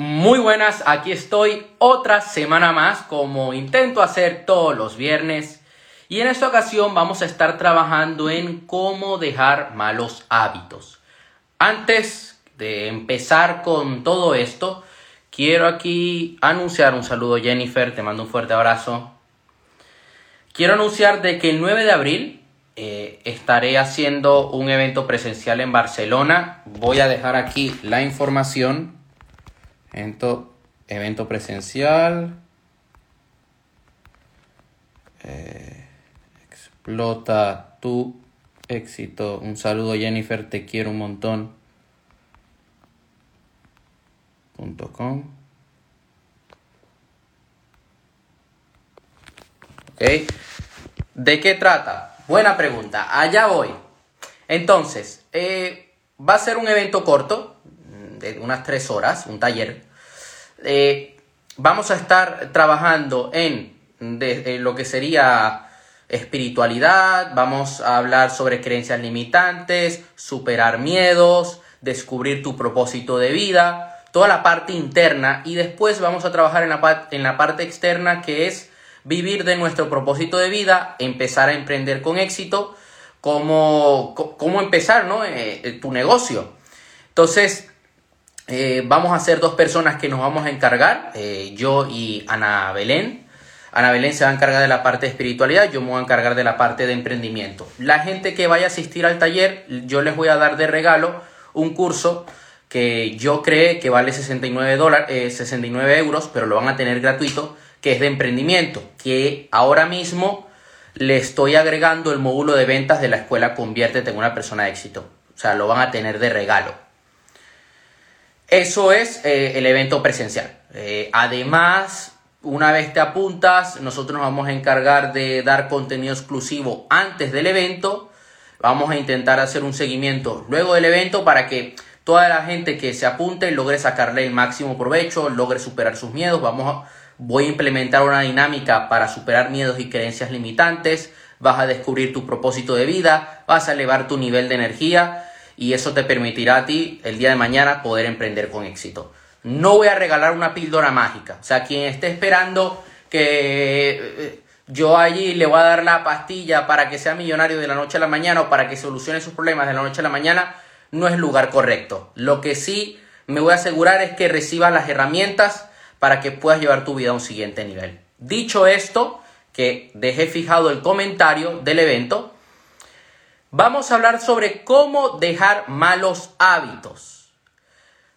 Muy buenas, aquí estoy otra semana más como intento hacer todos los viernes y en esta ocasión vamos a estar trabajando en cómo dejar malos hábitos. Antes de empezar con todo esto, quiero aquí anunciar un saludo Jennifer, te mando un fuerte abrazo. Quiero anunciar de que el 9 de abril eh, estaré haciendo un evento presencial en Barcelona. Voy a dejar aquí la información Evento, evento presencial. Eh, explota tu éxito. Un saludo Jennifer, te quiero un montón. Punto com. ¿De qué trata? Buena pregunta. Allá voy. Entonces, eh, va a ser un evento corto de unas tres horas, un taller, eh, vamos a estar trabajando en, lo que sería espiritualidad, vamos a hablar sobre creencias limitantes, superar miedos, descubrir tu propósito de vida, toda la parte interna y después vamos a trabajar en la, en la parte externa que es vivir de nuestro propósito de vida, empezar a emprender con éxito, cómo, cómo empezar ¿no? Eh, tu negocio. Entonces, eh, vamos a ser dos personas que nos vamos a encargar, eh, yo y Ana Belén. Ana Belén se va a encargar de la parte de espiritualidad, yo me voy a encargar de la parte de emprendimiento. La gente que vaya a asistir al taller, yo les voy a dar de regalo un curso que yo creé que vale 69, dólares, 69 euros, pero lo van a tener gratuito, que es de emprendimiento, que ahora mismo le estoy agregando el módulo de ventas de la escuela Conviértete en una persona de éxito. O sea, lo van a tener de regalo. Eso es eh, el evento presencial. Eh, además, una vez te apuntas, nosotros nos vamos a encargar de dar contenido exclusivo antes del evento. Vamos a intentar hacer un seguimiento luego del evento para que toda la gente que se apunte logre sacarle el máximo provecho, logre superar sus miedos. Vamos voy a implementar una dinámica para superar miedos y creencias limitantes. Vas a descubrir tu propósito de vida, vas a elevar tu nivel de energía y eso te permitirá a ti el día de mañana poder emprender con éxito. No voy a regalar una píldora mágica. O sea, quien esté esperando que eh, yo allí le voy a dar la pastilla para que sea millonario de la noche a la mañana o para que solucione sus problemas de la noche a la mañana, no es lugar correcto. Lo que sí me voy a asegurar es que recibas las herramientas para que puedas llevar tu vida a un siguiente nivel. Dicho esto, que dejé fijado el comentario del evento, Vamos a hablar sobre cómo dejar malos hábitos.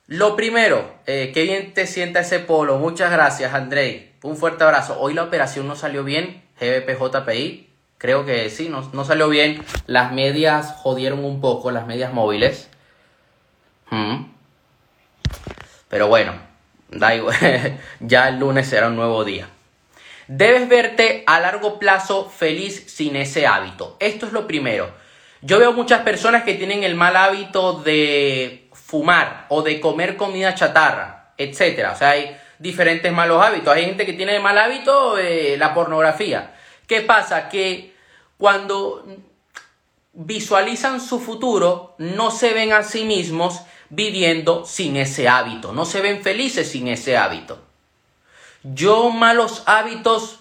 Lo primero, eh, qué bien te sienta ese polo. Muchas gracias, Andrei. Un fuerte abrazo. Hoy la operación no salió bien, GBPJPI. Creo que sí, no, salió bien. Las medias jodieron un poco, las medias móviles. Mm. Pero bueno, da igual. ya el lunes será un nuevo día. Debes verte a largo plazo feliz sin ese hábito. Esto es lo primero. Yo veo muchas personas que tienen el mal hábito de fumar o de comer comida chatarra, etcétera. O sea, hay diferentes malos hábitos. Hay gente que tiene el mal hábito de la pornografía. ¿Qué pasa? Que cuando visualizan su futuro, no se ven a sí mismos viviendo sin ese hábito, no se ven felices sin ese hábito. Yo malos hábitos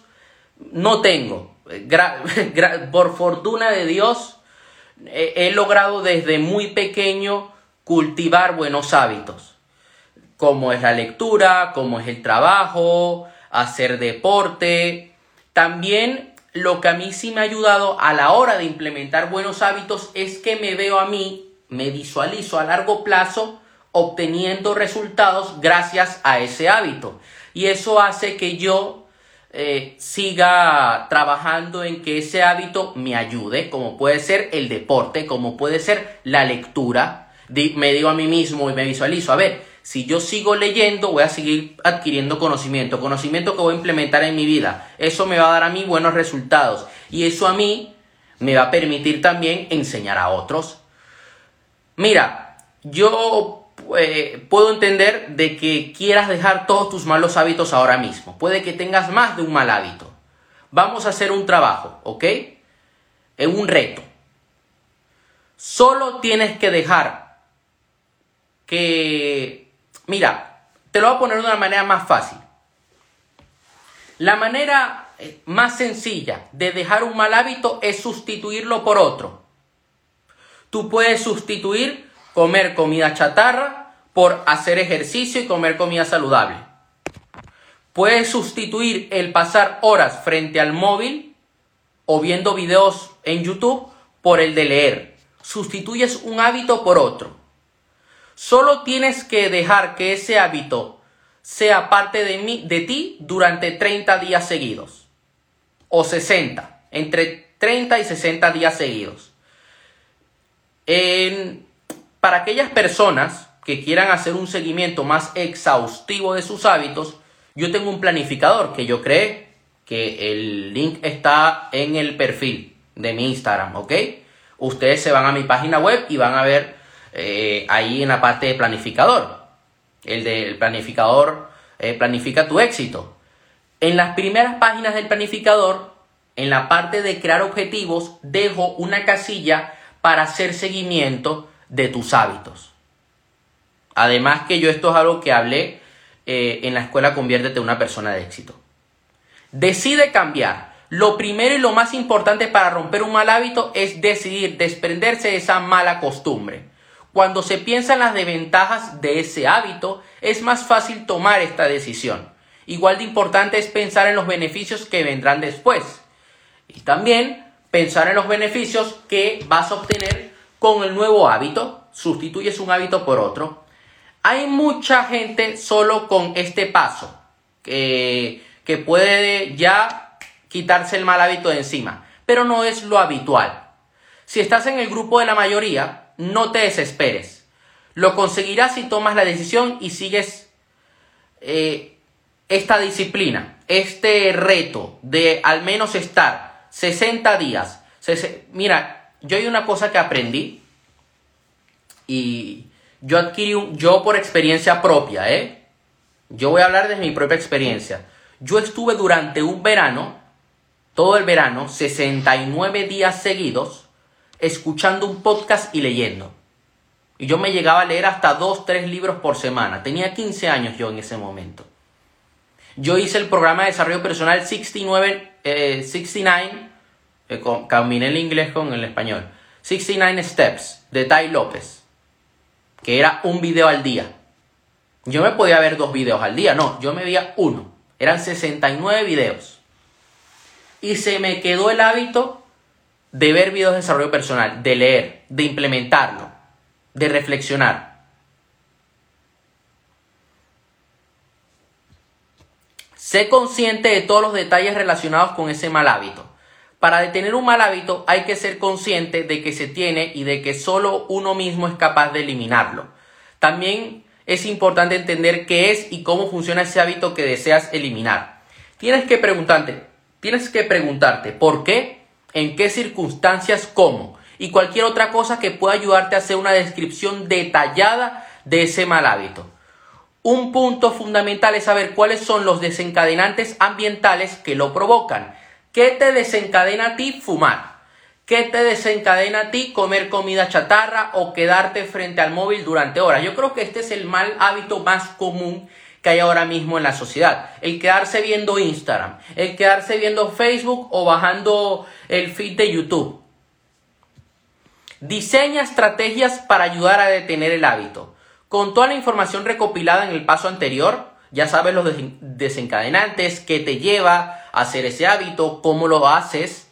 no tengo. por fortuna de Dios, he logrado desde muy pequeño cultivar buenos hábitos, como es la lectura, como es el trabajo, hacer deporte. También lo que a mí sí me ha ayudado a la hora de implementar buenos hábitos es que me veo a mí, me visualizo a largo plazo obteniendo resultados gracias a ese hábito. Y eso hace que yo eh, siga trabajando en que ese hábito me ayude, como puede ser el deporte, como puede ser la lectura. me digo a mí mismo y me visualizo, a ver, si yo sigo leyendo, voy a seguir adquiriendo conocimiento, conocimiento que voy a implementar en mi vida. Eso me va a dar a mí buenos resultados y eso a mí me va a permitir también enseñar a otros. Mira, yo eh, puedo entender de que quieras dejar todos tus malos hábitos ahora mismo. Puede que tengas más de un mal hábito. Vamos a hacer un trabajo, ¿ok? Es un reto. Solo tienes que dejar que... Mira, Te lo voy a poner de una manera más fácil. La manera eh, más sencilla de dejar un mal hábito es sustituirlo por otro. Tú puedes sustituir comer comida chatarra por hacer ejercicio y comer comida saludable. Puedes sustituir el pasar horas frente al móvil o viendo videos en YouTube por el de leer. Sustituyes un hábito por otro. Solo tienes que dejar que ese hábito sea parte de, mí, de ti durante 30 días seguidos. O 60. Entre 30 y 60 días seguidos. Para aquellas personas que quieran hacer un seguimiento más exhaustivo de sus hábitos, yo tengo un planificador que yo creé, que el link está en el perfil de mi Instagram, ¿ok? Ustedes se van a mi página web y van a ver eh, ahí en la parte de planificador, el del planificador eh, planifica tu éxito. En las primeras páginas del planificador, en la parte de crear objetivos, dejo una casilla para hacer seguimiento de tus hábitos. Además que yo esto es algo que hablé eh, en la escuela Conviértete en una persona de éxito. Decide cambiar. Lo primero y lo más importante para romper un mal hábito es decidir desprenderse de esa mala costumbre. Cuando se piensa en las desventajas de ese hábito, es más fácil tomar esta decisión. Igual de importante es pensar en los beneficios que vendrán después. Y también pensar en los beneficios que vas a obtener con el nuevo hábito. Sustituyes un hábito por otro. Hay mucha gente solo con este paso que, que puede ya quitarse el mal hábito de encima, pero no es lo habitual. Si estás en el grupo de la mayoría, no te desesperes. Lo conseguirás si tomas la decisión y sigues eh, esta disciplina, este reto de al menos estar 60 días. Mira, yo hay una cosa que aprendí y yo adquirí un, yo por experiencia propia, ¿eh? Yo voy a hablar de mi propia experiencia. Yo estuve durante un verano, todo el verano, 69 días seguidos, escuchando un podcast y leyendo. Y yo me llegaba a leer hasta dos, tres libros por semana. Tenía 15 años yo en ese momento. Yo hice el programa de desarrollo personal 69, 69, eh, combiné el inglés con el español. 69 Steps de Tai López que era un video al día. Yo me podía ver dos videos al día, no, yo me veía uno. Eran 69 videos. Y se me quedó el hábito de ver videos de desarrollo personal, de leer, de implementarlo, de reflexionar. Sé consciente de todos los detalles relacionados con ese mal hábito. Para detener un mal hábito hay que ser consciente de que se tiene y de que solo uno mismo es capaz de eliminarlo. También es importante entender qué es y cómo funciona ese hábito que deseas eliminar. Tienes que preguntarte, tienes que preguntarte por qué, en qué circunstancias, cómo y cualquier otra cosa que pueda ayudarte a hacer una descripción detallada de ese mal hábito. Un punto fundamental es saber cuáles son los desencadenantes ambientales que lo provocan ¿Qué te desencadena a ti fumar? ¿Qué te desencadena a ti comer comida chatarra o quedarte frente al móvil durante horas? Yo creo que este es el mal hábito más común que hay ahora mismo en la sociedad. El quedarse viendo Instagram, el quedarse viendo Facebook o bajando el feed de YouTube. Diseña estrategias para ayudar a detener el hábito. Con toda la información recopilada en el paso anterior, ya sabes los desencadenantes, qué te lleva a hacer ese hábito, cómo lo haces.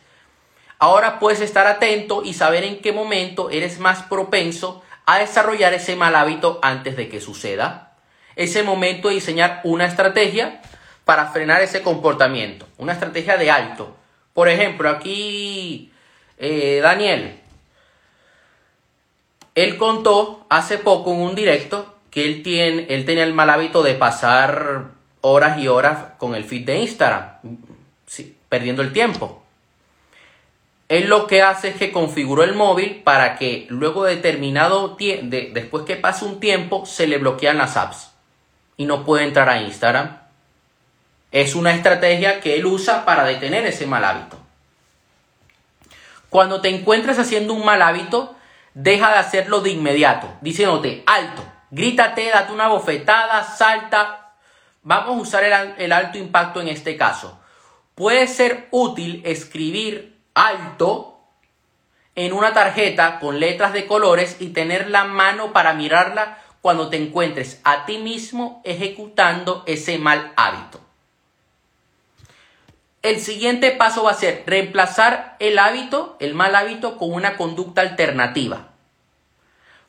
Ahora puedes estar atento y saber en qué momento eres más propenso a desarrollar ese mal hábito antes de que suceda. Es el momento de diseñar una estrategia para frenar ese comportamiento, una estrategia de alto. Por ejemplo, aquí eh, Daniel, él contó hace poco en un directo que él, tiene, él tenía el mal hábito de pasar horas y horas con el feed de Instagram, perdiendo el tiempo. Él lo que hace es que configuró el móvil para que luego de determinado tiempo, después que pase un tiempo, se le bloquean las apps y no puede entrar a Instagram. Es una estrategia que él usa para detener ese mal hábito. Cuando te encuentres haciendo un mal hábito, deja de hacerlo de inmediato, diciéndote, alto, Grítate, date una bofetada, salta. Vamos a usar el, el alto impacto en este caso. Puede ser útil escribir alto en una tarjeta con letras de colores y tener la mano para mirarla cuando te encuentres a ti mismo ejecutando ese mal hábito. El siguiente paso va a ser reemplazar el hábito, el mal hábito, con una conducta alternativa.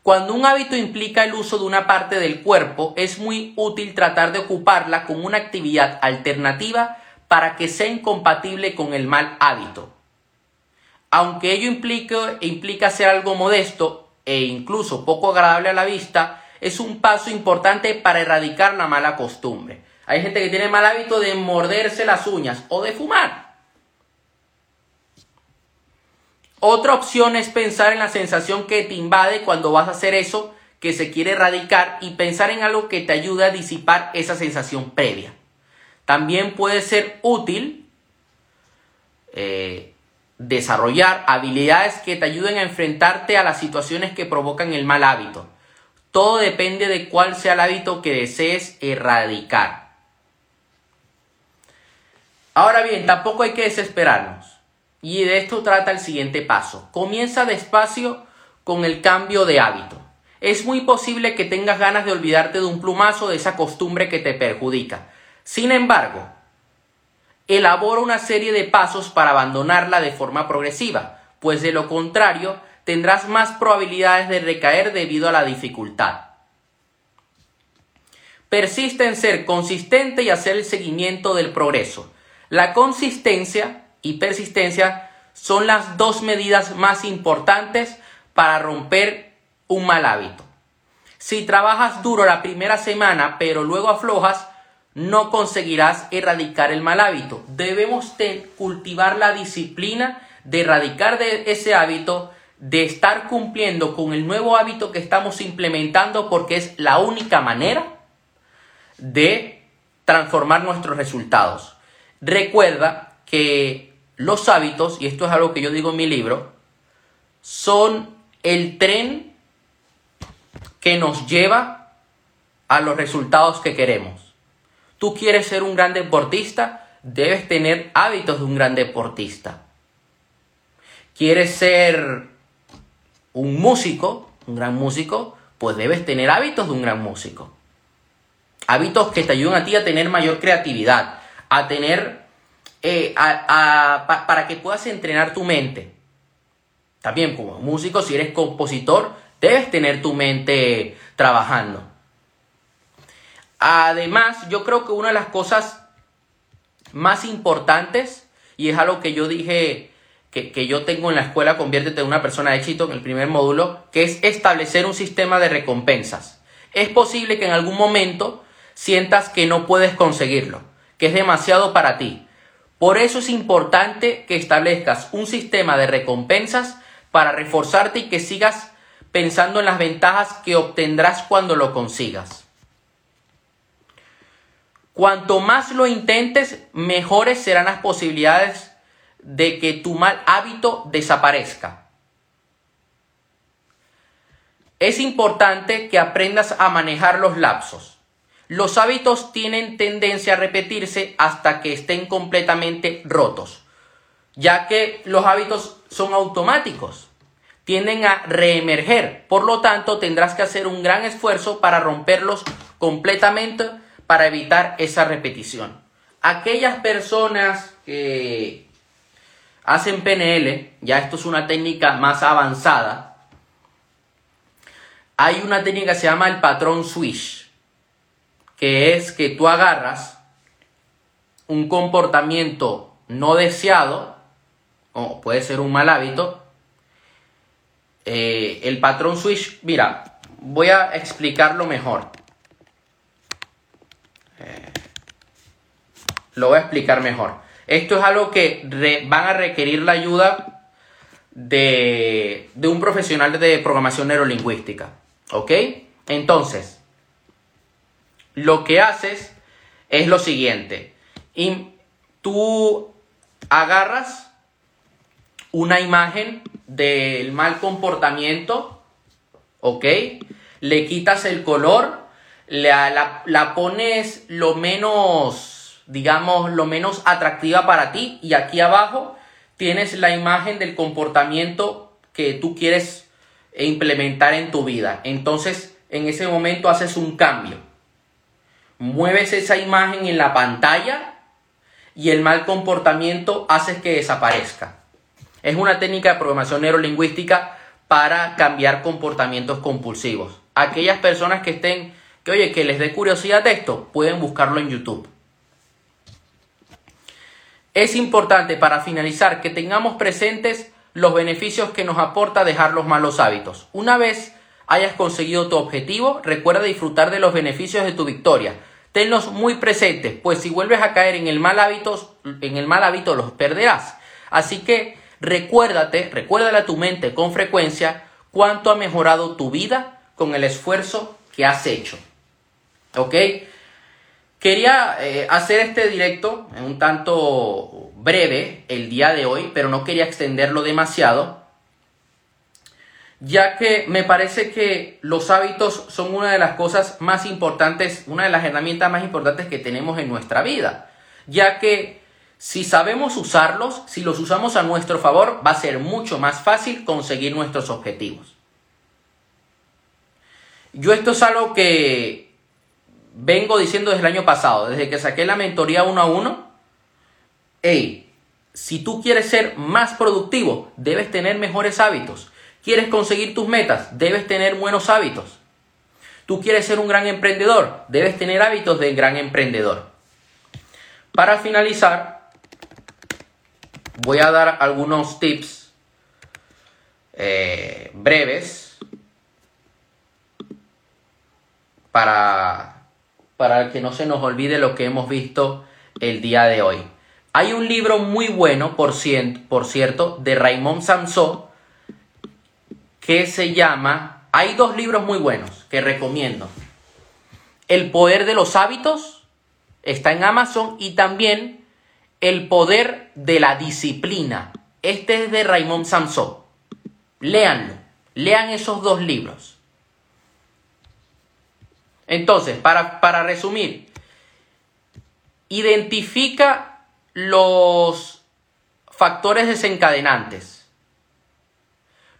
Cuando un hábito implica el uso de una parte del cuerpo, es muy útil tratar de ocuparla con una actividad alternativa para que sea incompatible con el mal hábito. Aunque ello implica, implica ser algo modesto e incluso poco agradable a la vista, es un paso importante para erradicar la mala costumbre. Hay gente que tiene mal hábito de morderse las uñas o de fumar. Otra opción es pensar en la sensación que te invade cuando vas a hacer eso que se quiere erradicar y pensar en algo que te ayude a disipar esa sensación previa. También puede ser útil eh, desarrollar habilidades que te ayuden a enfrentarte a las situaciones que provocan el mal hábito. Todo depende de cuál sea el hábito que desees erradicar. Ahora bien, tampoco hay que desesperarnos. Y de esto trata el siguiente paso. Comienza despacio con el cambio de hábito. Es muy posible que tengas ganas de olvidarte de un plumazo de esa costumbre que te perjudica. Sin embargo, elabora una serie de pasos para abandonarla de forma progresiva, pues de lo contrario tendrás más probabilidades de recaer debido a la dificultad. Persiste en ser consistente y hacer el seguimiento del progreso. La consistencia y persistencia son las dos medidas más importantes para romper un mal hábito. Si trabajas duro la primera semana pero luego aflojas, no conseguirás erradicar el mal hábito. Debemos cultivar la disciplina de erradicar de ese hábito, de estar cumpliendo con el nuevo hábito que estamos implementando porque es la única manera de transformar nuestros resultados. Recuerda que los hábitos, y esto es algo que yo digo en mi libro, son el tren que nos lleva a los resultados que queremos. Tú quieres ser un gran deportista, debes tener hábitos de un gran deportista. ¿Quieres ser un músico, un gran músico? Pues debes tener hábitos de un gran músico. Hábitos que te ayuden a ti a tener mayor creatividad, a tener, eh, para que puedas entrenar tu mente. También como músico, si eres compositor, debes tener tu mente trabajando. Además, yo creo que una de las cosas más importantes, y es algo que yo dije que, que, yo tengo en la escuela, conviértete en una persona de éxito en el primer módulo, que es establecer un sistema de recompensas. Es posible que en algún momento sientas que no puedes conseguirlo que es demasiado para ti. Por eso es importante que establezcas un sistema de recompensas para reforzarte y que sigas pensando en las ventajas que obtendrás cuando lo consigas. Cuanto más lo intentes, mejores serán las posibilidades de que tu mal hábito desaparezca. Es importante que aprendas a manejar los lapsos. Los hábitos tienen tendencia a repetirse hasta que estén completamente rotos, ya que los hábitos son automáticos, tienden a reemerger, por lo tanto tendrás que hacer un gran esfuerzo para romperlos completamente para evitar esa repetición. Aquellas personas que hacen PNL, ya esto es una técnica más avanzada, hay una técnica que se llama el patrón switch que es que tú agarras un comportamiento no deseado, o puede ser un mal hábito, eh, el patrón switch, mira, voy a explicarlo mejor. Eh, lo voy a explicar mejor. Esto es algo que van a requerir la ayuda de, de un profesional de programación neurolingüística. ¿Ok? Entonces, lo que haces es lo siguiente. Tú agarras una imagen del mal comportamiento, ¿ok? le quitas el color, la, la, pones lo menos, digamos, lo menos atractiva para ti y aquí abajo tienes la imagen del comportamiento que tú quieres implementar en tu vida. Entonces, en ese momento haces un cambio. Mueves esa imagen en la pantalla y el mal comportamiento hace que desaparezca. Es una técnica de programación neurolingüística para cambiar comportamientos compulsivos. Aquellas personas que estén, que oye, que les dé curiosidad esto, pueden buscarlo en YouTube. Es importante para finalizar que tengamos presentes los beneficios que nos aporta dejar los malos hábitos. Una vez hayas conseguido tu objetivo, recuerda disfrutar de los beneficios de tu victoria. Tenlos muy presentes, pues si vuelves a caer en el mal hábito, en el mal hábito los perderás. Así que recuérdate, recuérdale a tu mente con frecuencia cuánto ha mejorado tu vida con el esfuerzo que has hecho. ¿Ok? Quería eh, hacer este directo un tanto breve el día de hoy, pero no quería extenderlo demasiado, ya que me parece que los hábitos son una de las cosas más importantes, una de las herramientas más importantes que tenemos en nuestra vida, ya que si sabemos usarlos, si los usamos a nuestro favor, va a ser mucho más fácil conseguir nuestros objetivos. Yo esto es algo que vengo diciendo desde el año pasado, desde que saqué la mentoría uno a uno, hey, si tú quieres ser más productivo, debes tener mejores hábitos. ¿Quieres conseguir tus metas? Debes tener buenos hábitos. ¿Tú quieres ser un gran emprendedor? Debes tener hábitos de gran emprendedor. Para finalizar, voy a dar algunos tips eh, breves para para que no se nos olvide lo que hemos visto el día de hoy. Hay un libro muy bueno, por, cierto, de Raymond Samson, que se llama... Hay dos libros muy buenos que recomiendo. El poder de los hábitos está en Amazon y también El poder de la disciplina. Este es de Raymond Samson. Léanlo. Lean esos dos libros. Entonces, para, resumir, identifica los factores desencadenantes.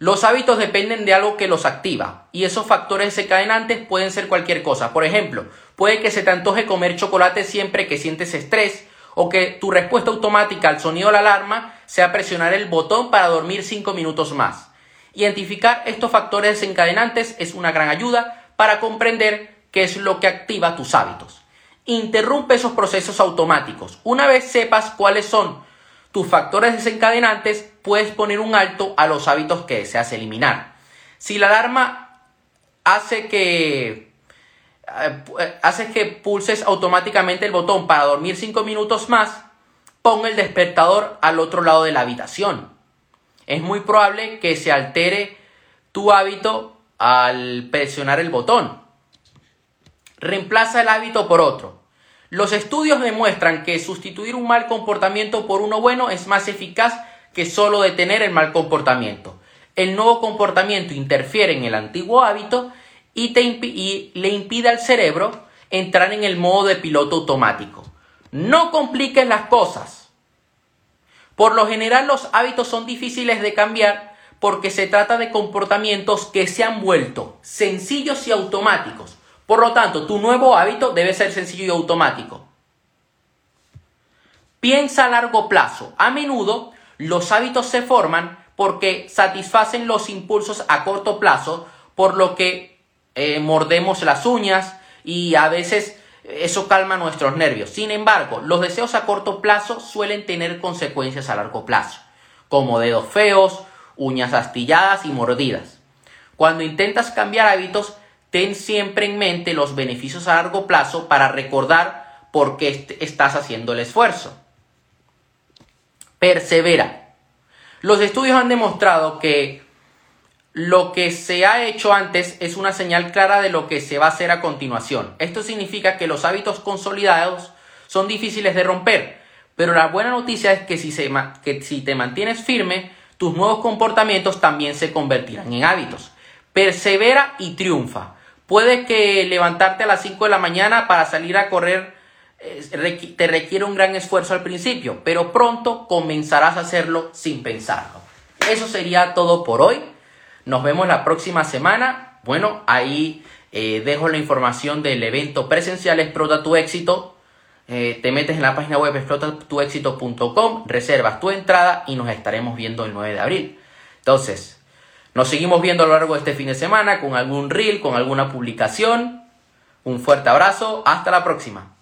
Los hábitos dependen de algo que los activa y esos factores desencadenantes pueden ser cualquier cosa. Por ejemplo, puede que se te antoje comer chocolate siempre que sientes estrés o que tu respuesta automática al sonido de la alarma sea presionar el botón para dormir 5 minutos más. Identificar estos factores desencadenantes es una gran ayuda para comprender qué es lo que activa tus hábitos. Interrumpe esos procesos automáticos. Una vez sepas cuáles son tus factores desencadenantes, puedes poner un alto a los hábitos que deseas eliminar. Si la alarma hace que eh, que pulses automáticamente el botón para dormir 5 minutos más, pon el despertador al otro lado de la habitación. Es muy probable que se altere tu hábito al presionar el botón reemplaza el hábito por otro. Los estudios demuestran que sustituir un mal comportamiento por uno bueno es más eficaz que solo detener el mal comportamiento. El nuevo comportamiento interfiere en el antiguo hábito y, y le impide al cerebro entrar en el modo de piloto automático. No compliques las cosas. Por lo general los hábitos son difíciles de cambiar porque se trata de comportamientos que se han vuelto sencillos y automáticos por lo tanto, tu nuevo hábito debe ser sencillo y automático. Piensa a largo plazo. A menudo los hábitos se forman porque satisfacen los impulsos a corto plazo, por lo que eh, mordemos las uñas y a veces eso calma nuestros nervios. Sin embargo, los deseos a corto plazo suelen tener consecuencias a largo plazo, como dedos feos, uñas astilladas y mordidas. Cuando intentas cambiar hábitos, ten siempre en mente los beneficios a largo plazo para recordar por qué estás haciendo el esfuerzo. Persevera. Los estudios han demostrado que lo que se ha hecho antes es una señal clara de lo que se va a hacer a continuación. Esto significa que los hábitos consolidados son difíciles de romper, pero la buena noticia es que si, que si te mantienes firme, tus nuevos comportamientos también se convertirán en hábitos. Persevera y triunfa Puede que levantarte a las 5 de la mañana para salir a correr te requiere un gran esfuerzo al principio, pero pronto comenzarás a hacerlo sin pensarlo. Eso sería todo por hoy. Nos vemos la próxima semana. Bueno, ahí eh, dejo la información del evento presencial Explota tu éxito. Eh, te metes en la página web explotatuexito.com, reservas tu entrada y nos estaremos viendo el 9 de abril. Entonces, nos seguimos viendo a lo largo de este fin de semana con algún reel, con alguna publicación. Un fuerte abrazo, hasta la próxima.